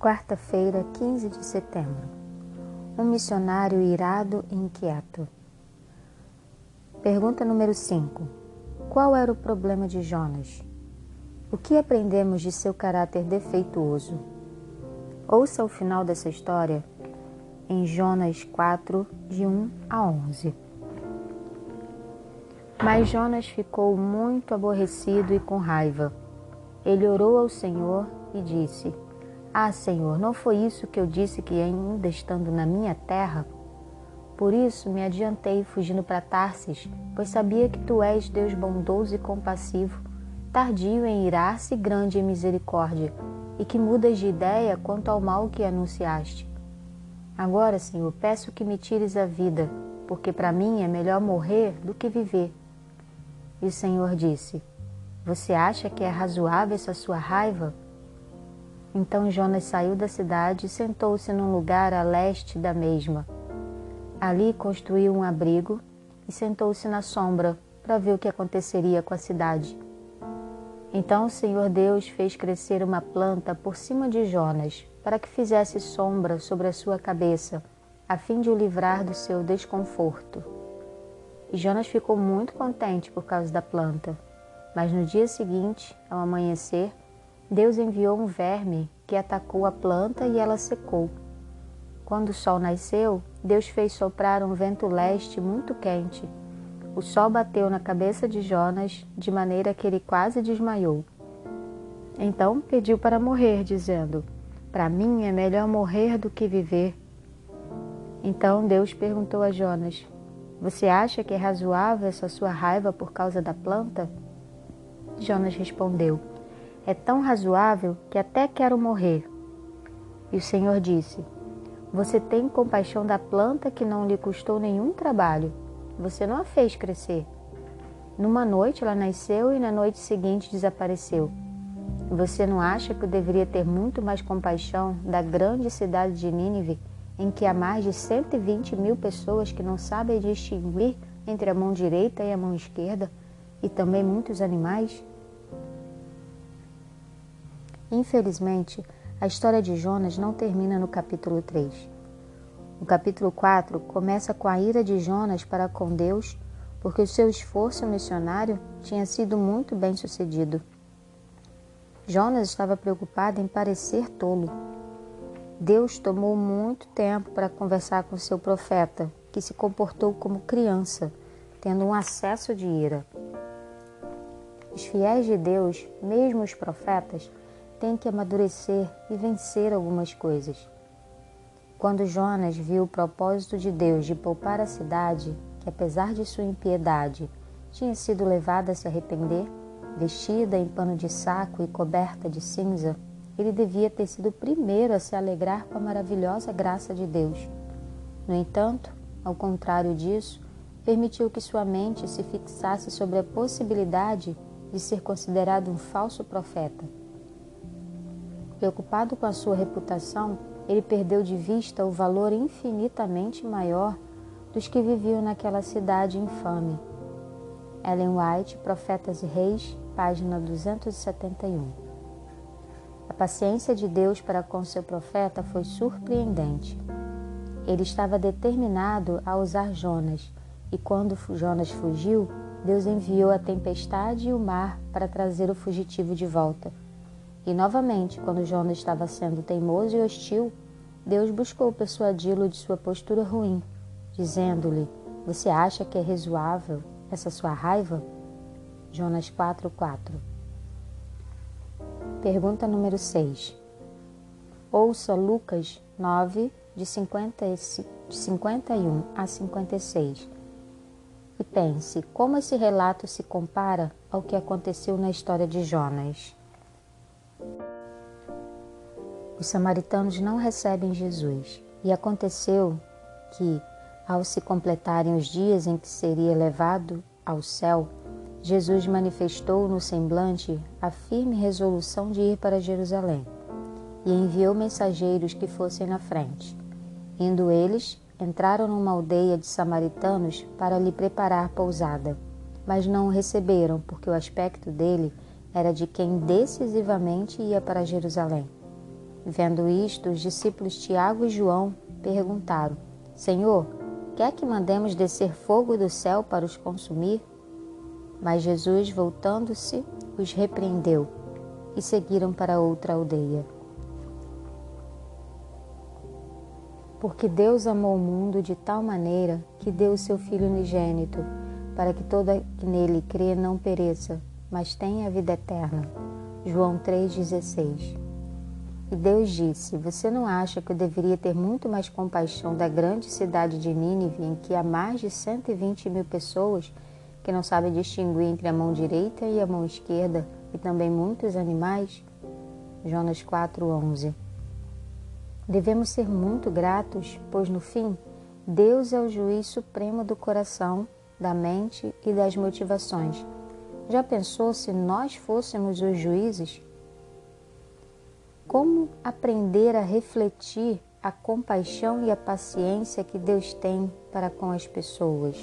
Quarta-feira, 15 de setembro. Um missionário irado e inquieto. Pergunta número 5. Qual era o problema de Jonas? O que aprendemos de seu caráter defeituoso? Ouça o final dessa história em Jonas 4, de 1 a 11. Mas Jonas ficou muito aborrecido e com raiva. Ele orou ao Senhor e disse: Ah, Senhor, não foi isso que eu disse que ainda estando na minha terra? Por isso me adiantei fugindo para Tarsis, pois sabia que tu és Deus bondoso e compassivo, tardio em irar-se e grande em misericórdia, e que mudas de ideia quanto ao mal que anunciaste. Agora, Senhor, peço que me tires a vida, porque para mim é melhor morrer do que viver. E o Senhor disse: Você acha que é razoável essa sua raiva? Então Jonas saiu da cidade e sentou-se num lugar a leste da mesma. Ali construiu um abrigo e sentou-se na sombra para ver o que aconteceria com a cidade. Então o Senhor Deus fez crescer uma planta por cima de Jonas, para que fizesse sombra sobre a sua cabeça, a fim de o livrar do seu desconforto. E Jonas ficou muito contente por causa da planta. Mas no dia seguinte, ao amanhecer, Deus enviou um verme que atacou a planta e ela secou. Quando o sol nasceu, Deus fez soprar um vento leste muito quente. O sol bateu na cabeça de Jonas de maneira que ele quase desmaiou. Então pediu para morrer, dizendo: Para mim é melhor morrer do que viver. Então Deus perguntou a Jonas: você acha que é razoável essa sua raiva por causa da planta? Jonas respondeu: É tão razoável que até quero morrer. E o Senhor disse: Você tem compaixão da planta que não lhe custou nenhum trabalho. Você não a fez crescer. Numa noite ela nasceu e na noite seguinte desapareceu. Você não acha que eu deveria ter muito mais compaixão da grande cidade de Nínive? em que há mais de 120 mil pessoas que não sabem distinguir entre a mão direita e a mão esquerda, e também muitos animais? Infelizmente, a história de Jonas não termina no capítulo 3. O capítulo 4 começa com a ira de Jonas para com Deus, porque o seu esforço missionário tinha sido muito bem sucedido. Jonas estava preocupado em parecer tolo Deus tomou muito tempo para conversar com seu profeta, que se comportou como criança, tendo um acesso de ira. Os fiéis de Deus, mesmo os profetas, têm que amadurecer e vencer algumas coisas. Quando Jonas viu o propósito de Deus de poupar a cidade, que apesar de sua impiedade tinha sido levada a se arrepender, vestida em pano de saco e coberta de cinza, ele devia ter sido o primeiro a se alegrar com a maravilhosa graça de Deus. No entanto, ao contrário disso, permitiu que sua mente se fixasse sobre a possibilidade de ser considerado um falso profeta. Preocupado com a sua reputação, ele perdeu de vista o valor infinitamente maior dos que viviam naquela cidade infame. Ellen White, Profetas e Reis, página 271. A paciência de Deus para com seu profeta foi surpreendente. Ele estava determinado a usar Jonas, e quando Jonas fugiu, Deus enviou a tempestade e o mar para trazer o fugitivo de volta. E novamente, quando Jonas estava sendo teimoso e hostil, Deus buscou persuadi-lo de sua postura ruim, dizendo-lhe: Você acha que é razoável essa sua raiva? Jonas 4:4 Pergunta número 6. Ouça Lucas 9, de, 50, de 51 a 56 e pense como esse relato se compara ao que aconteceu na história de Jonas. Os samaritanos não recebem Jesus e aconteceu que, ao se completarem os dias em que seria levado ao céu, Jesus manifestou no semblante a firme resolução de ir para Jerusalém e enviou mensageiros que fossem na frente. Indo eles, entraram numa aldeia de samaritanos para lhe preparar pousada, mas não o receberam, porque o aspecto dele era de quem decisivamente ia para Jerusalém. Vendo isto, os discípulos Tiago e João perguntaram: Senhor, quer que mandemos descer fogo do céu para os consumir? Mas Jesus, voltando-se, os repreendeu e seguiram para outra aldeia. Porque Deus amou o mundo de tal maneira que deu o seu Filho unigênito, para que todo que nele crê não pereça, mas tenha a vida eterna. João 3,16 E Deus disse: Você não acha que eu deveria ter muito mais compaixão da grande cidade de Nínive, em que há mais de 120 mil pessoas que não sabem distinguir entre a mão direita e a mão esquerda, e também muitos animais? Jonas 4,11 Devemos ser muito gratos, pois no fim, Deus é o juiz supremo do coração, da mente e das motivações. Já pensou se nós fôssemos os juízes? Como aprender a refletir a compaixão e a paciência que Deus tem para com as pessoas?